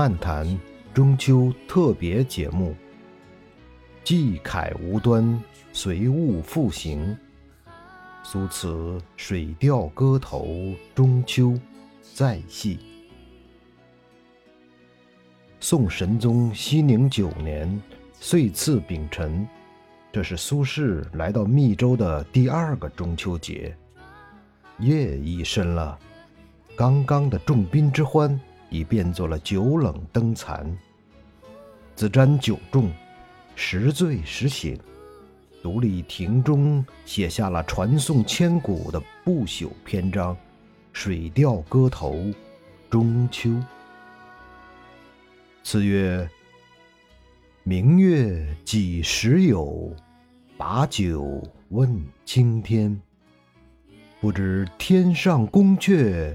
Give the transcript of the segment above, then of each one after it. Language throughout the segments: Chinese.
漫谈中秋特别节目，寄凯无端，随物复行。苏词《水调歌头·中秋》再戏。宋神宗熙宁九年，岁次丙辰，这是苏轼来到密州的第二个中秋节。夜已深了，刚刚的众宾之欢已变作了酒冷灯残。子瞻酒重，时醉时醒。独立亭中写下了传颂千古的不朽篇章《水调歌头·中秋》。词曰：“明月几时有？把酒问青天。不知天上宫阙，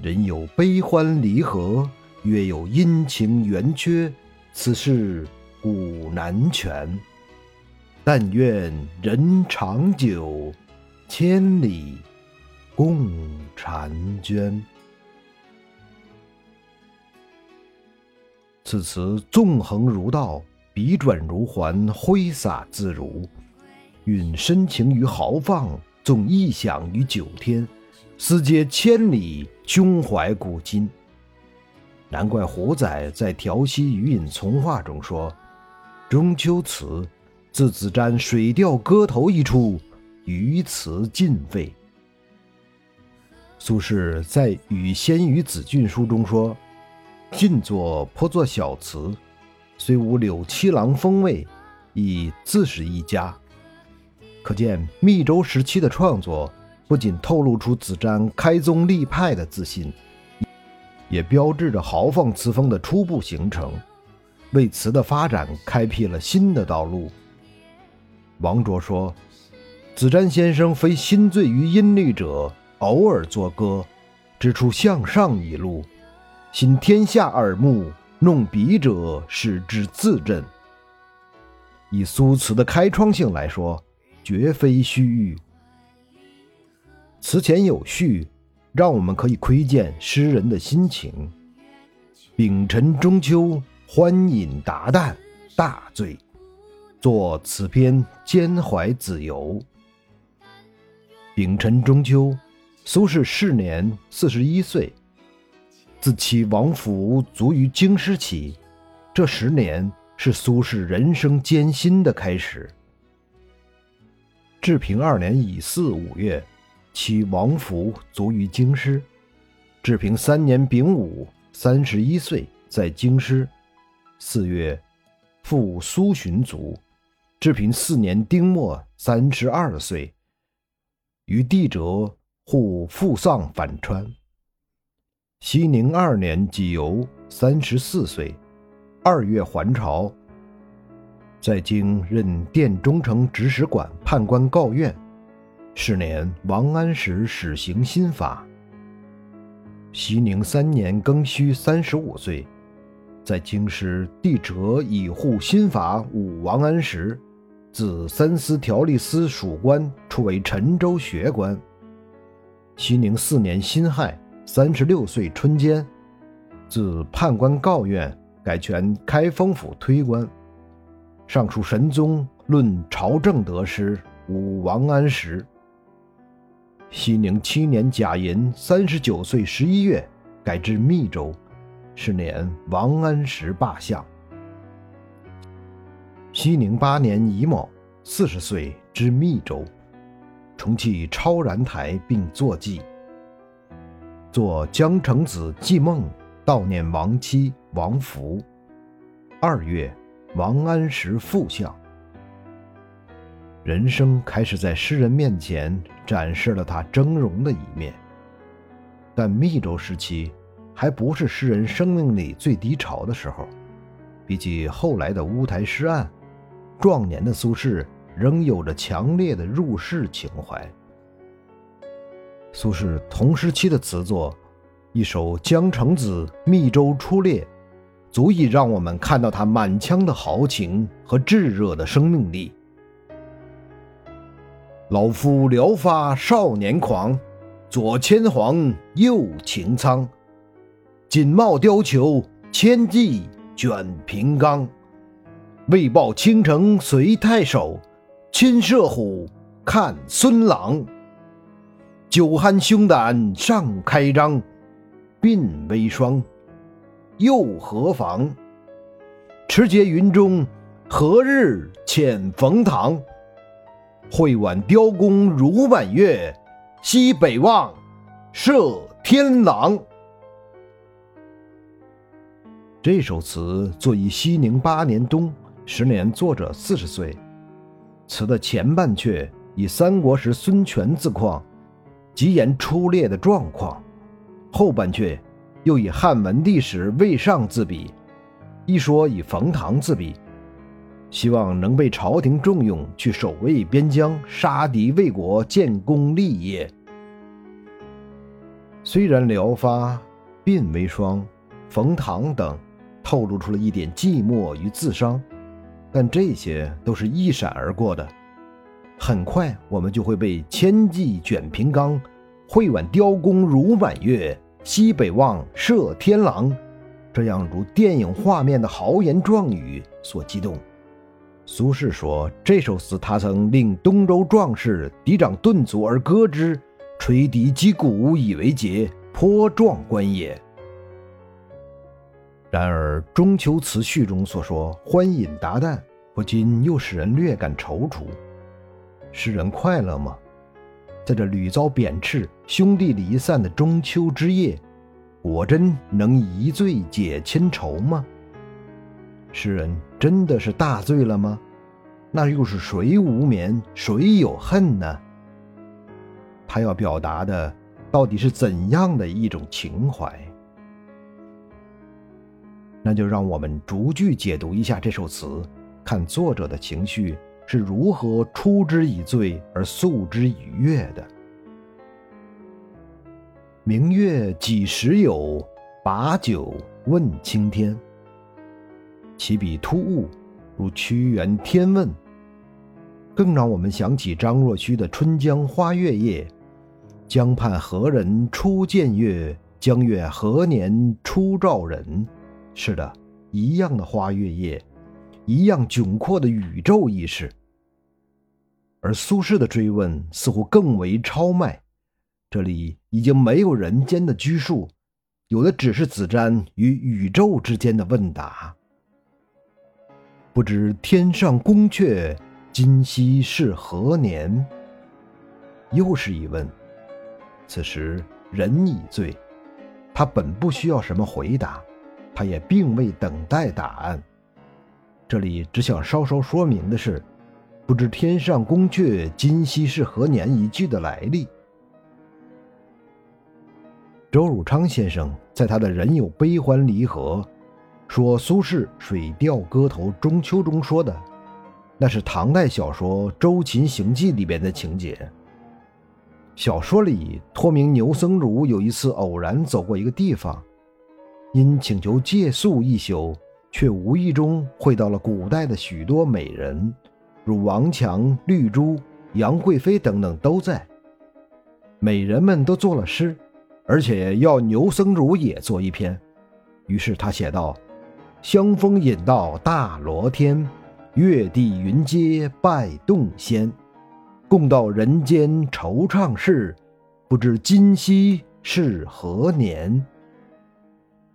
人有悲欢离合，月有阴晴圆缺，此事古难全。但愿人长久，千里共婵娟。此词纵横如道，笔转如环，挥洒自如，蕴深情于豪放，纵意想于九天，思接千里，胸怀古今。难怪胡仔在《调息余隐从话》中说：“中秋词。”自子瞻《水调歌头》一出，于词尽废。苏轼在《与仙于子俊书》中说：“近作颇作小词，虽无柳七郎风味，亦自是一家。”可见密州时期的创作，不仅透露出子瞻开宗立派的自信，也标志着豪放词风的初步形成，为词的发展开辟了新的道路。王卓说：“子瞻先生非心醉于音律者，偶尔作歌，只出向上一路；心天下耳目，弄笔者使之自振。以苏词的开创性来说，绝非虚誉。词前有序，让我们可以窥见诗人的心情。丙辰中秋，欢饮达旦，大醉。”作此篇兼怀子由。丙辰中秋，苏轼逝年四十一岁。自其王府卒于京师起，这十年是苏轼人生艰辛的开始。治平二年乙巳五月，其王府卒于京师。治平三年丙午，三十一岁，在京师。四月，父苏洵卒。治平四年丁末，三十二岁，于地折，护父丧返川。熙宁二年己酉，三十四岁，二月还朝，在京任殿中丞执使馆判官告院。是年，王安石始行新法。熙宁三年庚戌，三十五岁，在京师地折以护新法武王安石。自三司条例司属官，出为陈州学官。熙宁四年辛亥，三十六岁春间，自判官告院，改权开封府推官。尚书神宗论朝政得失，武王安石。熙宁七年甲寅，三十九岁十一月，改至密州。是年，王安石罢相。熙宁八年乙卯，四十岁知密州。重启超然台并坐记。作江城子祭梦，悼念亡妻王福。二月，王安石复相。人生开始在诗人面前展示了他峥嵘的一面。但密州时期还不是诗人生命里最低潮的时候。比起后来的乌台诗案，壮年的苏轼仍有着强烈的入世情怀。苏轼同时期的词作，一首《江城子·密州出猎》，足以让我们看到他满腔的豪情和炙热的生命力。老夫聊发少年狂，左牵黄，右擎苍，锦帽貂裘，千骑。卷平冈，为报倾城随太守，亲射虎，看孙郎。酒酣胸胆尚开张，鬓微霜，又何妨？持节云中，何日遣冯唐？会挽雕弓如满月，西北望，射天狼。这首词作于熙宁八年冬，时年作者四十岁。词的前半阙以三国时孙权自况，极言出猎的状况；后半阙又以汉文帝时魏尚自比，一说以冯唐自比，希望能被朝廷重用，去守卫边疆，杀敌为国，建功立业。虽然辽发、鬓微霜、冯唐等。透露出了一点寂寞与自伤，但这些都是一闪而过的。很快，我们就会被“千骑卷平冈，会挽雕弓如满月，西北望，射天狼”这样如电影画面的豪言壮语所激动。苏轼说：“这首词他曾令东周壮士敌长顿足而歌之，吹笛击鼓以为节，颇壮观也。”然而，中秋词序中所说“欢饮达旦”，不禁又使人略感踌躇。诗人快乐吗？在这屡遭贬斥、兄弟离散的中秋之夜，果真能一醉解千愁吗？诗人真的是大醉了吗？那又是谁无眠，谁有恨呢？他要表达的到底是怎样的一种情怀？那就让我们逐句解读一下这首词，看作者的情绪是如何出之以醉而诉之以悦的。明月几时有？把酒问青天。起笔突兀，如屈原《天问》，更让我们想起张若虚的《春江花月夜》：“江畔何人初见月？江月何年初照人？”是的，一样的花月夜，一样窘迫的宇宙意识。而苏轼的追问似乎更为超迈，这里已经没有人间的拘束，有的只是子瞻与宇宙之间的问答。不知天上宫阙，今夕是何年？又是一问。此时人已醉，他本不需要什么回答。他也并未等待答案。这里只想稍稍说明的是，不知天上宫阙，今夕是何年一句的来历。周汝昌先生在他的《人有悲欢离合》说苏轼《水调歌头·中秋》中说的，那是唐代小说《周秦行记》里边的情节。小说里托名牛僧孺有一次偶然走过一个地方。因请求借宿一宿，却无意中会到了古代的许多美人，如王强、绿珠、杨贵妃等等都在。美人们都作了诗，而且要牛僧孺也作一篇。于是他写道：“香风引到大罗天，月地云阶拜洞仙。共到人间惆怅事，不知今夕是何年。”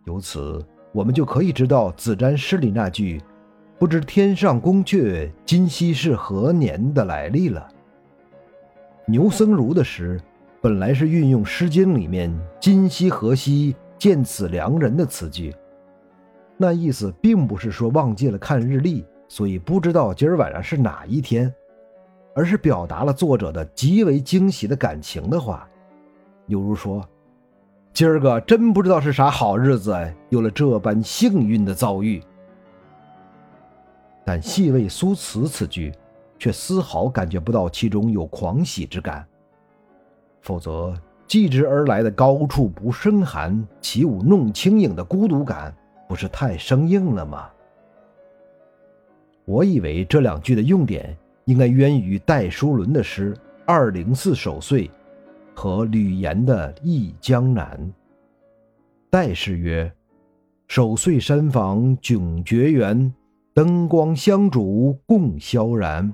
由此，我们就可以知道子瞻诗里那句“不知天上宫阙，今夕是何年”的来历了。牛僧孺的诗本来是运用《诗经》里面“今夕何夕，见此良人”的词句，那意思并不是说忘记了看日历，所以不知道今儿晚上是哪一天，而是表达了作者的极为惊喜的感情的话，犹如说：“今儿个真不知道是啥好日子，有了这般幸运的遭遇。”但细味苏词此句。却丝毫感觉不到其中有狂喜之感，否则继之而来的高处不胜寒，起舞弄清影的孤独感，不是太生硬了吗？我以为这两句的用典应该源于戴叔伦的诗《二零四守岁》和吕岩的《忆江南》。戴诗曰：“守岁山房迥绝园，灯光香烛共萧然。”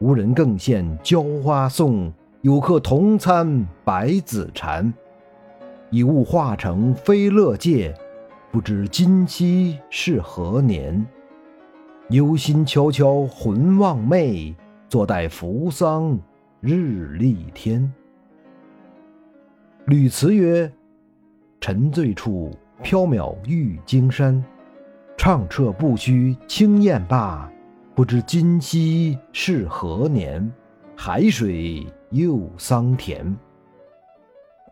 无人更献娇花送，有客同餐百子禅。以物化成飞乐界，不知今夕是何年。忧心悄悄魂望寐，坐待扶桑日丽天。吕词曰：“沉醉处缥缈玉京山，畅彻不须轻雁罢。”不知今夕是何年，海水又桑田。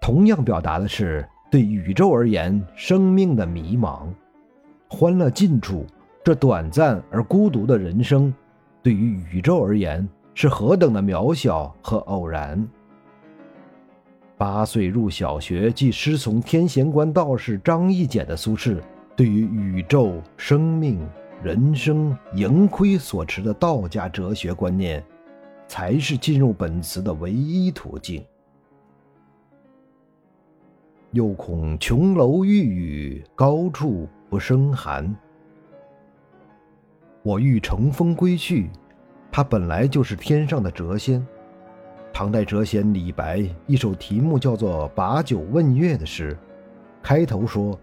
同样表达的是对宇宙而言生命的迷茫。欢乐尽处，这短暂而孤独的人生，对于宇宙而言是何等的渺小和偶然。八岁入小学即师从天贤观道士张义简的苏轼，对于宇宙生命。人生盈亏所持的道家哲学观念，才是进入本词的唯一途径。又恐琼楼玉宇，高处不胜寒。我欲乘风归去，他本来就是天上的谪仙。唐代谪仙李白一首题目叫做《把酒问月》的诗，开头说：“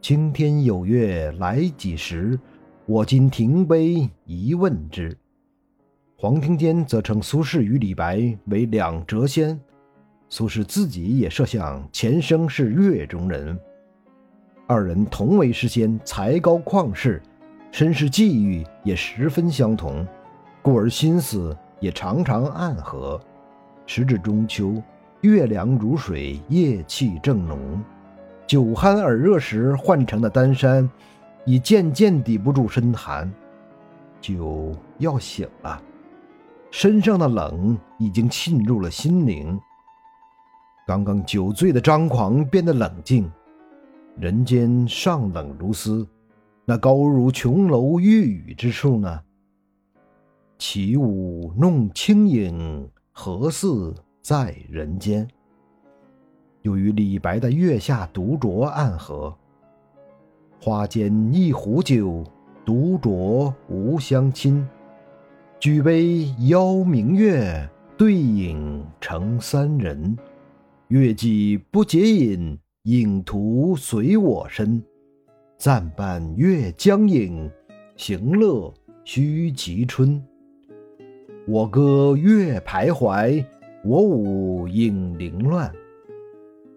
青天有月来几时？”我今停杯一问之。黄庭坚则称苏轼与李白为两谪仙，苏轼自己也设想前生是月中人，二人同为诗仙，才高旷世，身世际遇也十分相同，故而心思也常常暗合。时至中秋，月凉如水，夜气正浓，酒酣耳热时换成的丹山。已渐渐抵不住身寒，酒要醒了，身上的冷已经沁入了心灵。刚刚酒醉的张狂变得冷静，人间尚冷如斯，那高如琼楼玉宇之处呢？起舞弄清影，何似在人间？又与李白的月下独酌暗合。花间一壶酒，独酌无相亲。举杯邀明月，对影成三人。月既不解饮，影徒随我身。暂伴月将影，行乐须及春。我歌月徘徊，我舞影零乱。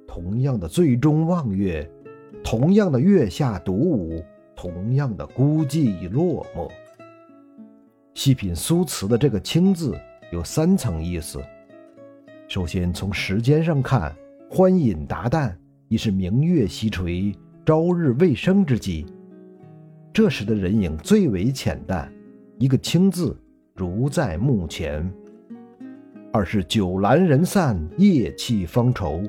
同样的醉中望月。同样的月下独舞，同样的孤寂落寞。细品苏词的这个“清”字，有三层意思。首先从时间上看，欢饮达旦已是明月西垂、朝日未升之际，这时的人影最为浅淡，一个“清”字如在目前。二是酒阑人散，夜气方愁，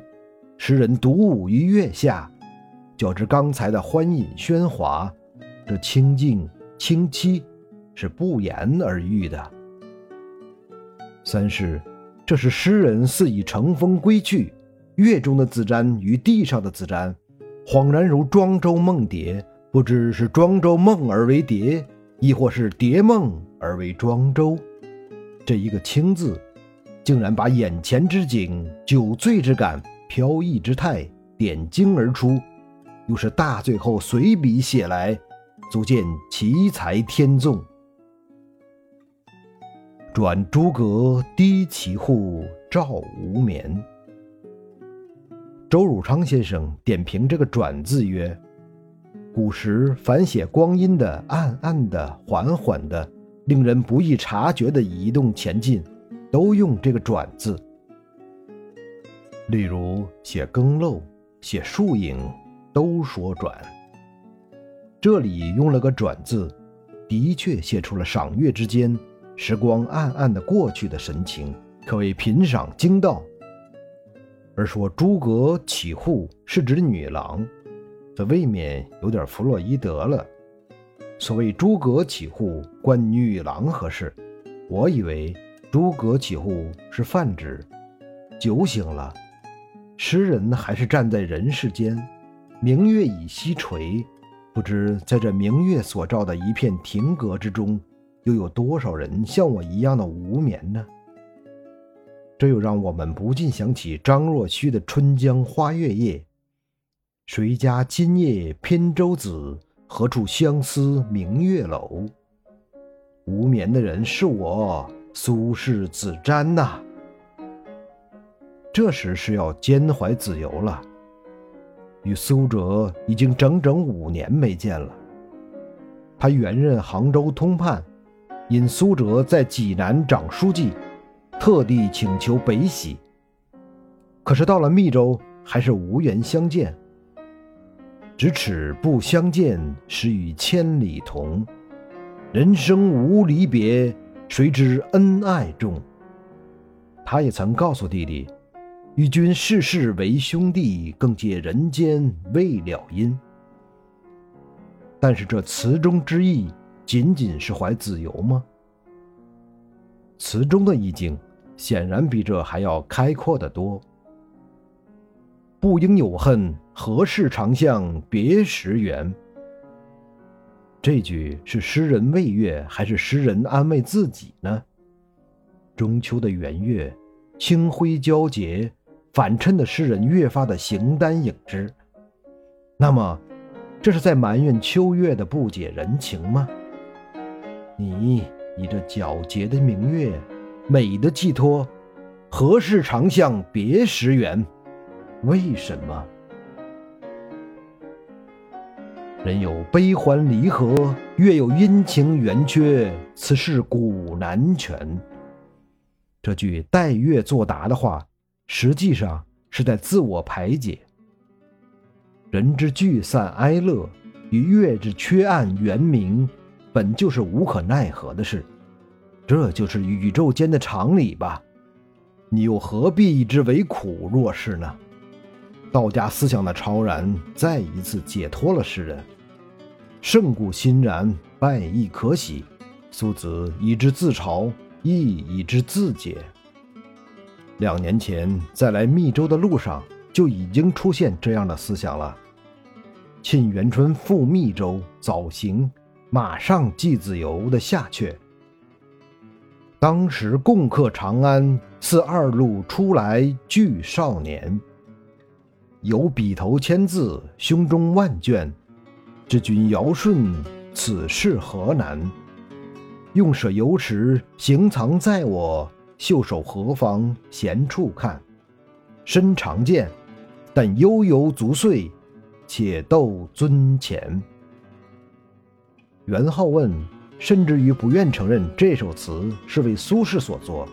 诗人独舞于月下。较之刚才的欢饮喧哗，这清静清凄是不言而喻的。三是，这是诗人似已乘风归去，月中的子瞻与地上的子瞻，恍然如庄周梦蝶，不知是庄周梦而为蝶，亦或是蝶梦而为庄周。这一个“清”字，竟然把眼前之景、酒醉之感、飘逸之态点睛而出。又是大醉后随笔写来，足见奇才天纵。转朱阁低绮户，照无眠。周汝昌先生点评这个“转”字曰：“古时凡写光阴的暗暗的、缓缓的、令人不易察觉的移动前进，都用这个‘转’字。例如写更漏、写树影，都说‘转’。这里用了个‘转’字，的确写出了赏月之间时光暗暗的过去的神情，可谓品赏精到。”而说诸葛起户是指女郎，这未免有点弗洛伊德了。所谓诸葛起户关女郎何事？我以为诸葛起户是泛指酒醒了，诗人还是站在人世间，明月已西垂，不知在这明月所照的一片亭阁之中，又有多少人像我一样的无眠呢？这又让我们不禁想起张若虚的《春江花月夜》：“谁家今夜扁舟子？何处相思明月楼？”无眠的人是我，苏轼子瞻呐。这时是要兼怀子由了，与苏辙已经整整五年没见了。他原任杭州通判，因苏辙在济南掌书记。特地请求北徙，可是到了密州，还是无缘相见。咫尺不相见，实与千里同。人生无离别，谁知恩爱重？他也曾告诉弟弟：“与君世世为兄弟，更借人间未了因。”但是这词中之意，仅仅是怀子由吗？词中的意境。显然比这还要开阔得多。不应有恨，何事长向别时圆？这句是诗人慰月，还是诗人安慰自己呢？中秋的圆月，清辉皎洁，反衬的诗人越发的形单影只。那么，这是在埋怨秋月的不解人情吗？你以这皎洁的明月。美的寄托，何事长向别时圆？为什么？人有悲欢离合，月有阴晴圆缺，此事古难全。这句待月作答的话，实际上是在自我排解。人之聚散哀乐，与月之缺暗圆明，本就是无可奈何的事。这就是宇宙间的常理吧，你又何必以之为苦若是呢？道家思想的超然，再一次解脱了诗人。胜故欣然，败亦可喜。苏子以之自嘲，亦以之自解。两年前在来密州的路上，就已经出现这样的思想了。沁园春赴密州，早行，马上寄子由的下阙。当时共克长安，似二路出来俱少年。有笔头千字，胸中万卷。知君尧舜，此事何难？用舍游池，行藏在我。袖手何妨闲处看？身长剑，但悠悠足岁，且斗尊前。元好问。甚至于不愿承认这首词是为苏轼所作，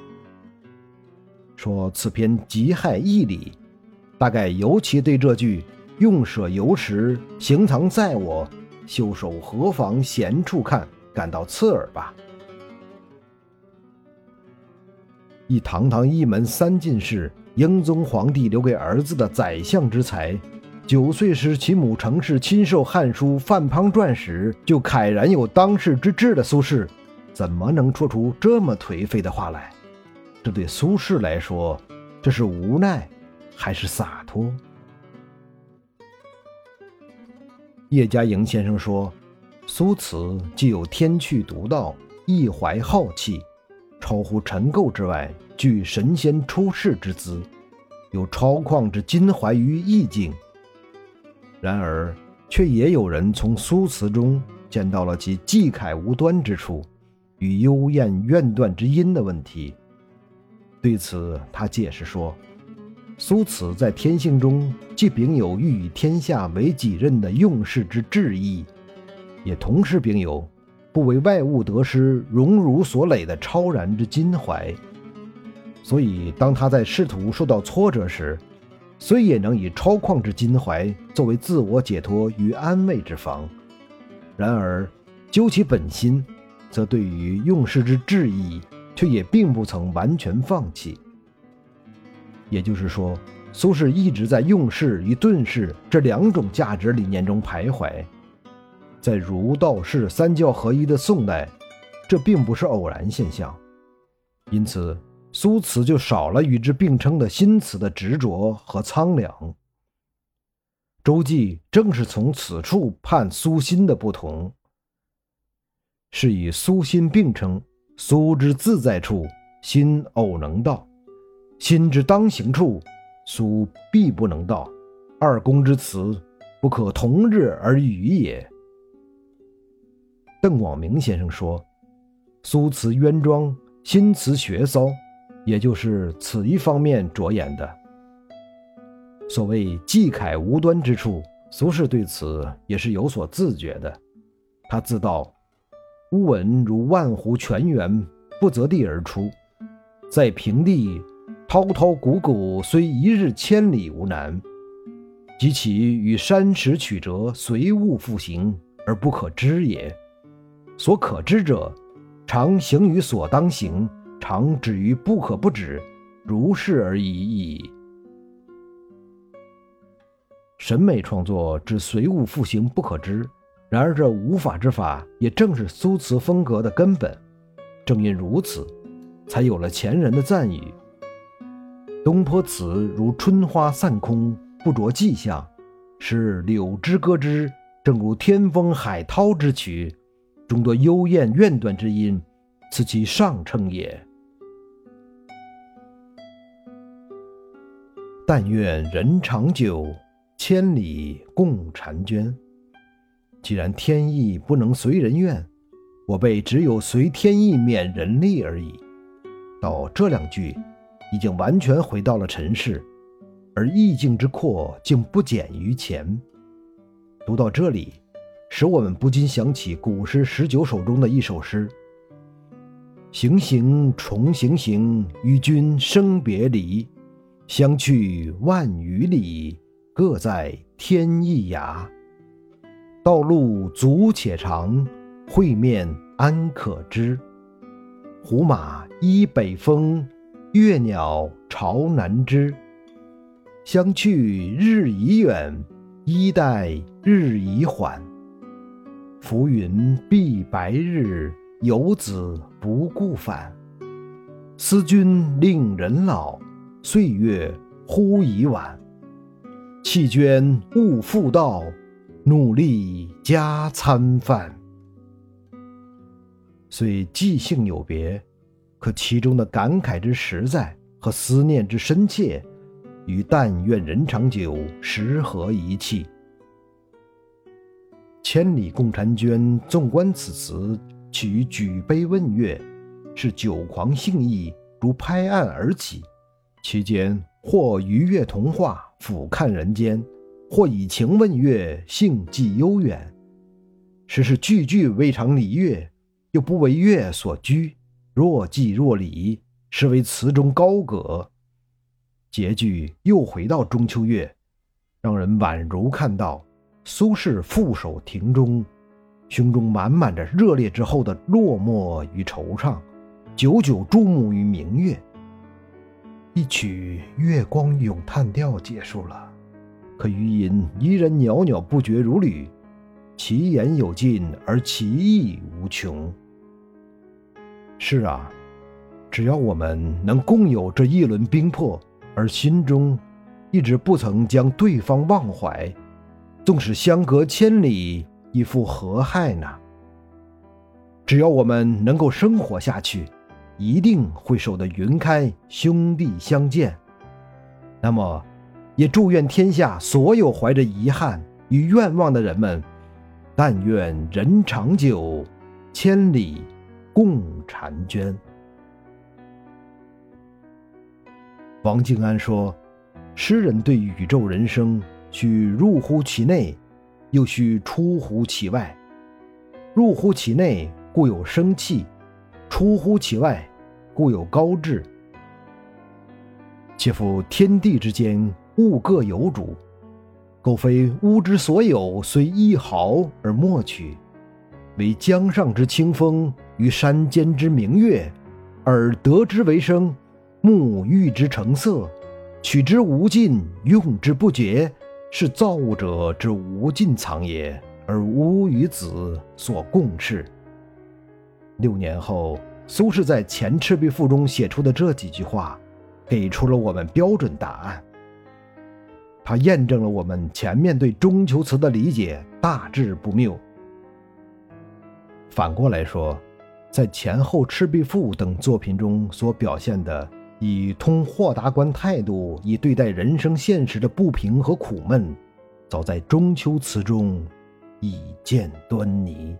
说此篇极害义理，大概尤其对这句“用舍游池，行藏在我，袖手何妨闲处看”感到刺耳吧。一堂堂一门三进士，英宗皇帝留给儿子的宰相之才。九岁时，其母程氏亲授《汉书·范滂传》时，就慨然有当世之志的苏轼，怎么能说出这么颓废的话来？这对苏轼来说，这是无奈，还是洒脱？叶嘉莹先生说，苏词既有天趣独到，亦怀浩气，超乎尘垢之外，具神仙出世之姿，有超旷之襟怀于意境。然而，却也有人从苏词中见到了其技慨无端之处，与幽咽怨断之音的问题。对此，他解释说：“苏此在天性中既秉有欲以天下为己任的用事之志意，也同时秉有不为外物得失荣辱所累的超然之襟怀。所以，当他在仕途受到挫折时，虽也能以超旷之襟怀作为自我解脱与安慰之方，然而究其本心，则对于用事之志意，却也并不曾完全放弃。也就是说，苏轼一直在用事与顿事这两种价值理念中徘徊。在儒道释三教合一的宋代，这并不是偶然现象，因此。苏词就少了与之并称的新词的执着和苍凉。周记正是从此处判苏辛的不同，是以苏辛并称，苏之自在处，辛偶能到；辛之当行处，苏必不能到。二公之词，不可同日而语也。邓广明先生说：“苏词冤庄，新词学骚。”也就是此一方面着眼的。所谓季凯无端之处，苏轼对此也是有所自觉的。他自道：“乌文如万湖泉源，不择地而出，在平地，滔滔谷谷，虽一日千里无难；及其与山石曲折，随物复行，而不可知也。所可知者，常行于所当行。”常止于不可不止，如是而已矣。审美创作之随物复形不可知，然而这无法之法，也正是苏词风格的根本。正因如此，才有了前人的赞语：“东坡词如春花散空，不着迹象；是柳枝歌之，正如天风海涛之曲，众多幽咽怨断之音，此其上乘也。”但愿人长久，千里共婵娟。既然天意不能随人愿，我辈只有随天意免人力而已。到这两句，已经完全回到了尘世，而意境之阔竟不减于前。读到这里，使我们不禁想起古诗十九首中的一首诗：“行行重行行，与君生别离。”相去万余里，各在天一涯。道路阻且长，会面安可知？胡马依北风，越鸟巢南枝。相去日已远，衣带日已缓。浮云蔽白日，游子不顾返。思君令人老。岁月忽已晚，弃捐勿复道，努力加餐饭。虽记性有别，可其中的感慨之实在和思念之深切，与“但愿人长久”时合一气。千里共婵娟，纵观此词，起于举杯问月，是酒狂兴意，如拍案而起。其间或愉悦童话，俯瞰人间；或以情问月，性寄悠远。实是句句未尝离月，又不为月所拘，若即若离，实为词中高阁。结句又回到中秋月，让人宛如看到苏轼负手庭中，胸中满满着热烈之后的落寞与惆怅，久久注目于明月。一曲《月光咏叹调》结束了，可余音依然袅袅不绝如缕，其言有尽而其意无穷。是啊，只要我们能共有这一轮冰魄，而心中一直不曾将对方忘怀，纵使相隔千里，亦复何害呢？只要我们能够生活下去。一定会守得云开兄弟相见。那么，也祝愿天下所有怀着遗憾与愿望的人们，但愿人长久，千里共婵娟。王静安说：“诗人对宇宙人生，须入乎其内，又须出乎其外。入乎其内，故有生气；出乎其外，故有高志。且夫天地之间，物各有主，苟非吾之所有，虽一毫而莫取。惟江上之清风，与山间之明月，而得之为生。”沐浴之成色，取之无尽，用之不竭，是造物者之无尽藏也，而吾与子所共事。六年后，苏轼在《前赤壁赋》中写出的这几句话，给出了我们标准答案。它验证了我们前面对中秋词的理解大致不谬。反过来说，在前后《赤壁赋》等作品中所表现的。以通豁达观态度以对待人生现实的不平和苦闷，早在中秋词中已见端倪。